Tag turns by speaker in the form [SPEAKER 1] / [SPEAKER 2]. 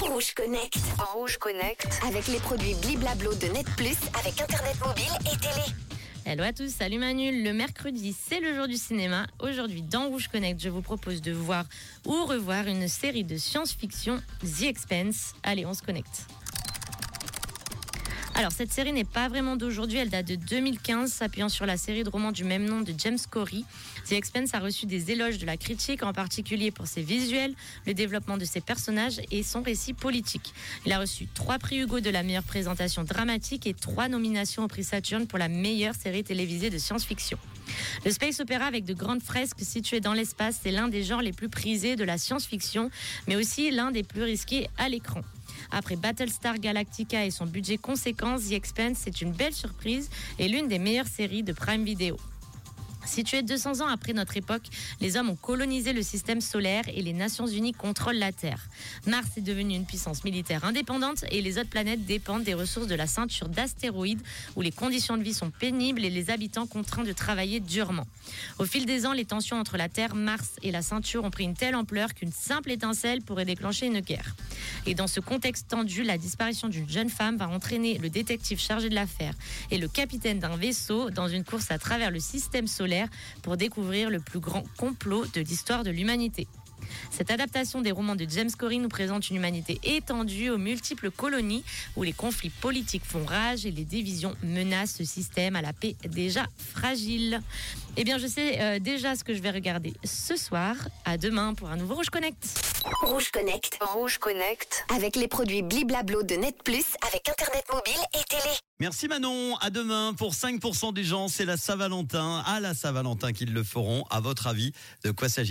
[SPEAKER 1] Rouge Connect.
[SPEAKER 2] Rouge Connect.
[SPEAKER 1] Avec les produits Bliblablo de Net Plus, avec Internet mobile et télé.
[SPEAKER 3] Hello à tous, salut Manu. Le mercredi, c'est le jour du cinéma. Aujourd'hui, dans Rouge Connect, je vous propose de voir ou revoir une série de science-fiction, The Expense. Allez, on se connecte. Alors, cette série n'est pas vraiment d'aujourd'hui, elle date de 2015, s'appuyant sur la série de romans du même nom de James Corey. The Expense a reçu des éloges de la critique, en particulier pour ses visuels, le développement de ses personnages et son récit politique. Il a reçu trois prix Hugo de la meilleure présentation dramatique et trois nominations au prix Saturn pour la meilleure série télévisée de science-fiction. Le space opéra avec de grandes fresques situées dans l'espace, c'est l'un des genres les plus prisés de la science-fiction, mais aussi l'un des plus risqués à l'écran. Après Battlestar Galactica et son budget conséquent, The Expanse c'est une belle surprise et l'une des meilleures séries de Prime Video. Situé 200 ans après notre époque, les hommes ont colonisé le système solaire et les Nations Unies contrôlent la Terre. Mars est devenu une puissance militaire indépendante et les autres planètes dépendent des ressources de la ceinture d'astéroïdes où les conditions de vie sont pénibles et les habitants contraints de travailler durement. Au fil des ans, les tensions entre la Terre, Mars et la ceinture ont pris une telle ampleur qu'une simple étincelle pourrait déclencher une guerre. Et dans ce contexte tendu, la disparition d'une jeune femme va entraîner le détective chargé de l'affaire et le capitaine d'un vaisseau dans une course à travers le système solaire pour découvrir le plus grand complot de l'histoire de l'humanité. Cette adaptation des romans de James Corey nous présente une humanité étendue aux multiples colonies où les conflits politiques font rage et les divisions menacent ce système à la paix déjà fragile. Eh bien, je sais euh, déjà ce que je vais regarder ce soir. À demain pour un nouveau Rouge Connect.
[SPEAKER 1] Rouge Connect.
[SPEAKER 2] Rouge Connect.
[SPEAKER 1] Avec les produits Bliblablo de Net Plus, avec Internet mobile et télé.
[SPEAKER 4] Merci Manon, à demain pour 5% des gens, c'est la Saint-Valentin, à la Saint-Valentin qu'ils le feront. À votre avis, de quoi s'agit